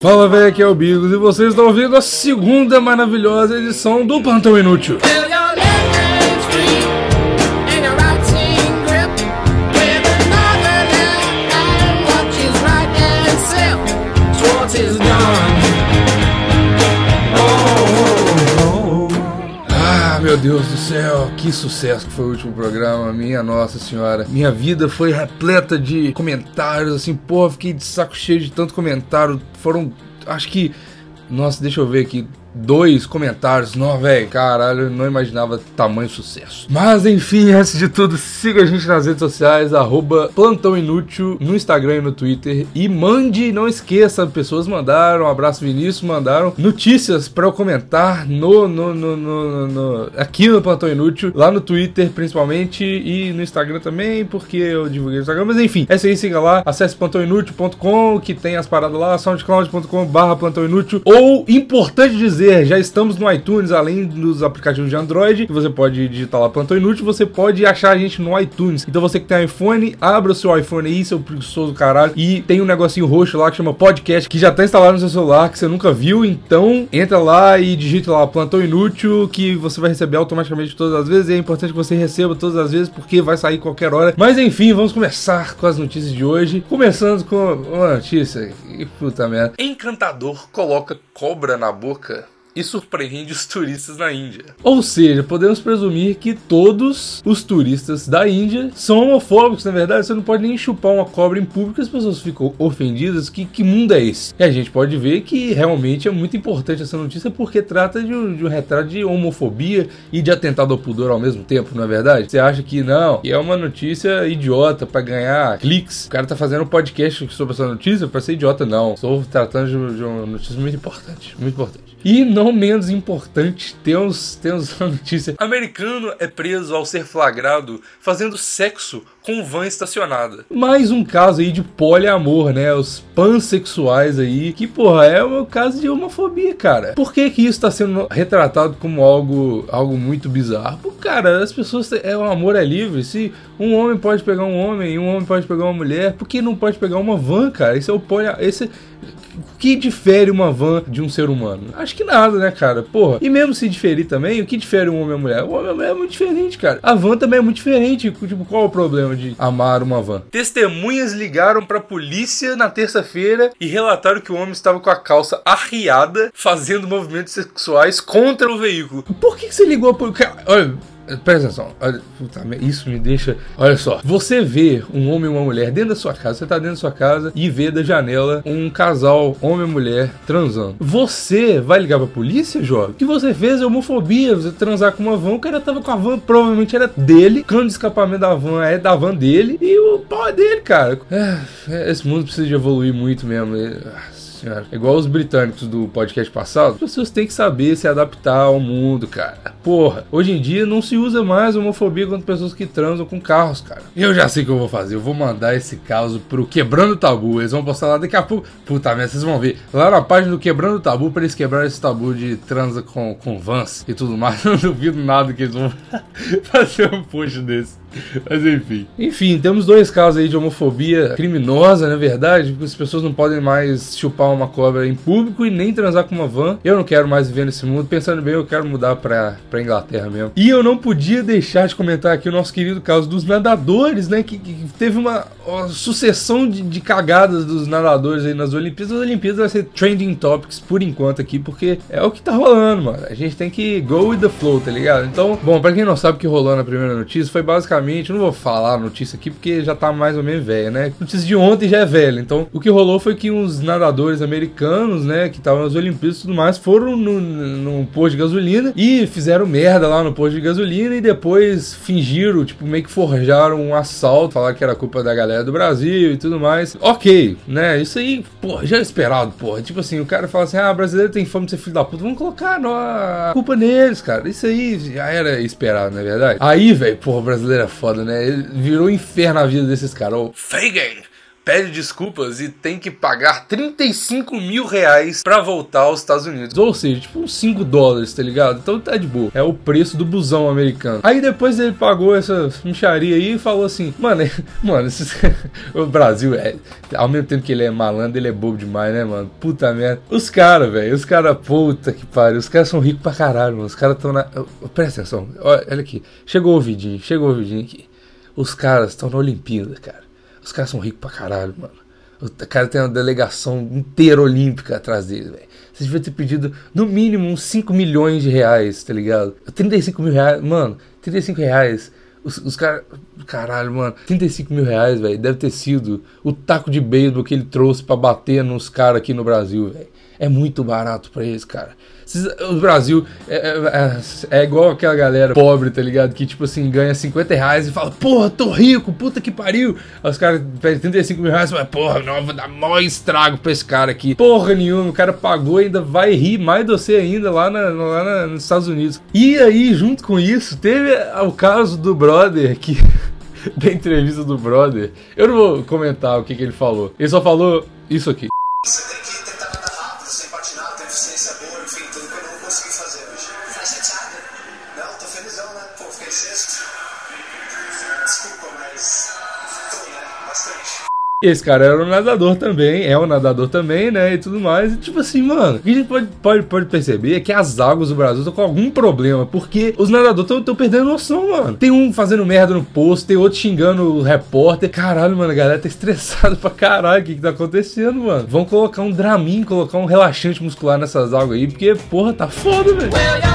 Fala velho, aqui é o Bigos e vocês estão ouvindo a segunda maravilhosa edição do Plantão Inútil. Deus do céu, que sucesso que foi o último programa, minha nossa senhora. Minha vida foi repleta de comentários, assim, pô, fiquei de saco cheio de tanto comentário. Foram, acho que, nossa, deixa eu ver aqui, dois comentários. Não, velho, caralho, não imaginava tamanho sucesso. Mas enfim, antes de tudo, siga a gente nas redes sociais, arroba Plantão Inútil, no Instagram e no Twitter. E mande, não esqueça, pessoas mandaram, um abraço Vinícius, mandaram notícias para eu comentar no, no, no- no- aqui no Plantão Inútil, lá no Twitter principalmente e no Instagram também, porque eu divulguei no Instagram. Mas enfim, é isso aí, siga lá, acesse plantãoinútil.com, que tem as paradas lá, soundcloud.com barra plantão inútil. Ou, importante dizer, já estamos no iTunes, além dos aplicativos de Android, que você pode digitar lá plantão inútil, você pode achar a gente no iTunes. Então você que tem iPhone, abra o seu iPhone aí, seu preguiçoso caralho, e tem um negocinho roxo lá que chama podcast, que já tá instalado no seu celular, que você nunca viu, então entra lá e digita lá plantão inútil, que você vai receber automaticamente todas as vezes, e é importante que você receba todas as vezes, porque vai sair qualquer hora. Mas enfim, vamos começar com as notícias de hoje, começando com uma notícia, puta merda. Encantador coloca cobra na boca e surpreende os turistas na Índia. Ou seja, podemos presumir que todos os turistas da Índia são homofóbicos, na verdade. Você não pode nem chupar uma cobra em público, as pessoas ficam ofendidas. Que, que mundo é esse? E a gente pode ver que realmente é muito importante essa notícia porque trata de um, de um retrato de homofobia e de atentado ao pudor ao mesmo tempo, não é verdade? Você acha que não? E é uma notícia idiota pra ganhar cliques. O cara tá fazendo um podcast sobre essa notícia pra ser idiota, não. Estou tratando de, de uma notícia muito importante, muito importante. E não menos importante, temos, temos uma notícia. Americano é preso ao ser flagrado fazendo sexo com van estacionada. Mais um caso aí de poliamor, né? Os pansexuais aí, que porra, é um caso de homofobia, cara. Por que que isso tá sendo retratado como algo, algo muito bizarro? Cara, as pessoas, é, o amor é livre. Se um homem pode pegar um homem e um homem pode pegar uma mulher, por que não pode pegar uma van, cara? Esse é o poli... Esse, o que difere uma van de um ser humano? Acho que nada, né, cara? Porra. E mesmo se diferir também, o que difere um homem e uma mulher? O homem e a mulher é muito diferente, cara. A van também é muito diferente. Tipo, qual é o problema de amar uma van? Testemunhas ligaram pra polícia na terça-feira e relataram que o homem estava com a calça arriada, fazendo movimentos sexuais contra o veículo. Por que, que você ligou. Cara, Olha. Presta atenção, olha, puta, isso me deixa. Olha só, você vê um homem e uma mulher dentro da sua casa, você tá dentro da sua casa e vê da janela um casal, homem e mulher, transando. Você vai ligar pra polícia, jovem? O que você fez é homofobia, você transar com uma van, o cara tava com a van, provavelmente era dele, o cano de escapamento da van é da van dele e o pau é dele, cara. É, esse mundo precisa de evoluir muito mesmo. Senhora. Igual os britânicos do podcast passado, as pessoas têm que saber se adaptar ao mundo, cara. Porra, hoje em dia não se usa mais homofobia contra pessoas que transam com carros, cara. Eu já sei o que eu vou fazer. Eu vou mandar esse caso pro Quebrando Tabu. Eles vão postar lá daqui a pouco. Puta merda, vocês vão ver. Lá na página do Quebrando Tabu pra eles quebrarem esse tabu de transa com, com vans e tudo mais. Não duvido nada que eles vão fazer um post desse. Mas enfim. Enfim, temos dois casos aí de homofobia criminosa, na verdade, porque as pessoas não podem mais chupar uma cobra em público e nem transar com uma van. Eu não quero mais viver nesse mundo. Pensando bem, eu quero mudar pra, pra Inglaterra mesmo. E eu não podia deixar de comentar aqui o nosso querido caso dos nadadores, né? Que, que teve uma, uma sucessão de, de cagadas dos nadadores aí nas Olimpíadas. As Olimpíadas vai ser trending topics por enquanto aqui, porque é o que tá rolando, mano. A gente tem que go with the flow, tá ligado? Então, bom, pra quem não sabe o que rolou na primeira notícia, foi basicamente, eu não vou falar a notícia aqui porque já tá mais ou menos velha, né? A notícia de ontem já é velha. Então, o que rolou foi que uns nadadores americanos, né, que estavam nas Olimpíadas e tudo mais, foram no, posto de gasolina e fizeram merda lá no posto de gasolina e depois fingiram, tipo, meio que forjaram um assalto, falaram que era culpa da galera do Brasil e tudo mais. Ok, né? Isso aí, pô, já é esperado, porra. Tipo assim, o cara fala assim: ah, brasileiro tem fome de ser filho da puta, vamos colocar a culpa neles, cara. Isso aí já era esperado, não é verdade? Aí, velho, porra, brasileiro é foda, né? Ele virou um inferno a vida desses caras. Fagan! Pede desculpas e tem que pagar 35 mil reais pra voltar aos Estados Unidos. Ou seja, tipo uns 5 dólares, tá ligado? Então tá de boa. É o preço do busão americano. Aí depois ele pagou essa micharia aí e falou assim: Mano, mano, esses- o Brasil é. Ao mesmo tempo que ele é malandro, ele é bobo demais, né, mano? Puta merda. Os caras, velho, os caras, puta que pariu. Os caras são ricos pra caralho, mano. Os caras estão na. Presta atenção, olha, olha aqui. Chegou o ouvidinho, chegou o ouvidinho aqui. Os caras estão na Olimpíada, cara. Os caras são ricos pra caralho, mano. O cara tem uma delegação inteira olímpica atrás dele, velho. Você devia ter pedido no mínimo uns 5 milhões de reais, tá ligado? 35 mil reais, mano, 35 reais. Os, os caras. Caralho, mano. 35 mil reais, velho. Deve ter sido o taco de beisebol que ele trouxe pra bater nos caras aqui no Brasil, velho. É muito barato pra eles, cara. O Brasil é, é- é igual aquela galera pobre, tá ligado? Que, tipo assim, ganha 50 reais e fala, porra, tô rico, puta que pariu. Aí os caras pedem 35 mil reais e porra, não, vou dar maior estrago pra esse cara aqui. Porra nenhuma, o cara pagou e ainda vai rir mais de você ainda lá, na- lá na- nos Estados Unidos. E aí, junto com isso, teve o caso do brother que. da entrevista do brother. Eu não vou comentar o que, que ele falou. Ele só falou isso aqui. Você tem que Pô, fiquei sexto. Desculpa, mas. tô, né? Bastante. Esse cara era um nadador também, é um nadador também, né? E tudo mais. E tipo assim, mano, o que a gente pode, pode, pode perceber é que as águas do Brasil estão com algum problema, porque os nadadores estão perdendo noção, mano. Tem um fazendo merda no posto, tem outro xingando o repórter. Caralho, mano, a galera tá estressada pra caralho. O que, que tá acontecendo, mano? Vão colocar um Dramin, colocar um relaxante muscular nessas águas aí, porque, porra, tá foda, velho.